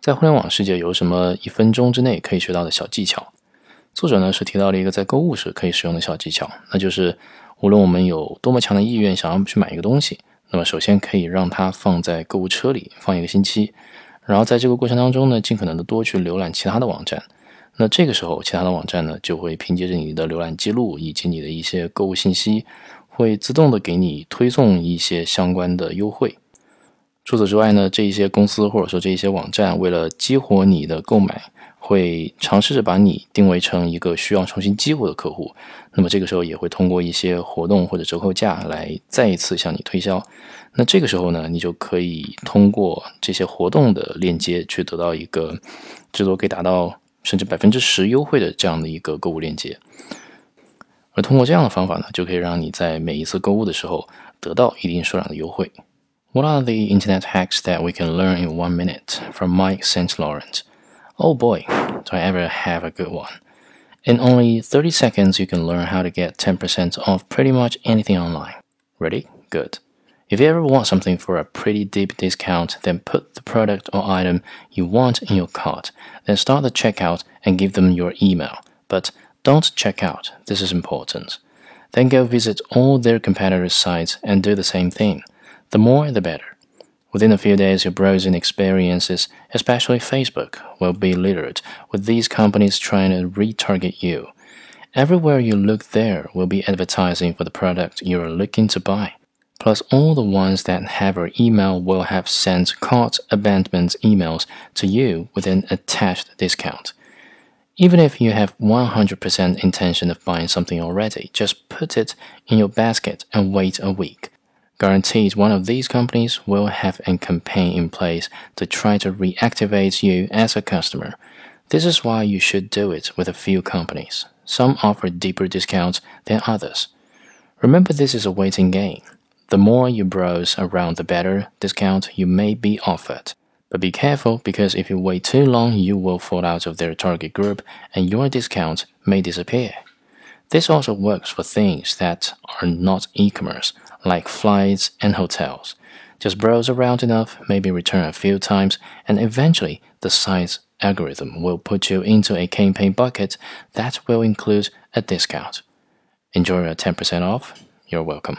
在互联网世界有什么一分钟之内可以学到的小技巧？作者呢是提到了一个在购物时可以使用的小技巧，那就是无论我们有多么强的意愿想要去买一个东西，那么首先可以让它放在购物车里放一个星期，然后在这个过程当中呢，尽可能的多去浏览其他的网站。那这个时候，其他的网站呢就会凭借着你的浏览记录以及你的一些购物信息，会自动的给你推送一些相关的优惠。除此之外呢，这一些公司或者说这一些网站，为了激活你的购买，会尝试着把你定位成一个需要重新激活的客户。那么这个时候也会通过一些活动或者折扣价来再一次向你推销。那这个时候呢，你就可以通过这些活动的链接去得到一个最多可以达到甚至百分之十优惠的这样的一个购物链接。而通过这样的方法呢，就可以让你在每一次购物的时候得到一定数量的优惠。What are the internet hacks that we can learn in one minute? From Mike St. Laurent. Oh boy, do I ever have a good one. In only 30 seconds, you can learn how to get 10% off pretty much anything online. Ready? Good. If you ever want something for a pretty deep discount, then put the product or item you want in your cart. Then start the checkout and give them your email. But don't check out, this is important. Then go visit all their competitors' sites and do the same thing. The more, the better. Within a few days, your browsing experiences, especially Facebook, will be littered with these companies trying to retarget you. Everywhere you look, there will be advertising for the product you are looking to buy. Plus, all the ones that have your email will have sent cart abandonment emails to you with an attached discount. Even if you have 100% intention of buying something already, just put it in your basket and wait a week guarantees one of these companies will have a campaign in place to try to reactivate you as a customer. This is why you should do it with a few companies. Some offer deeper discounts than others. Remember, this is a waiting game. The more you browse around, the better discount you may be offered. But be careful because if you wait too long, you will fall out of their target group and your discount may disappear. This also works for things that are not e commerce, like flights and hotels. Just browse around enough, maybe return a few times, and eventually the site's algorithm will put you into a campaign bucket that will include a discount. Enjoy a 10% off? You're welcome.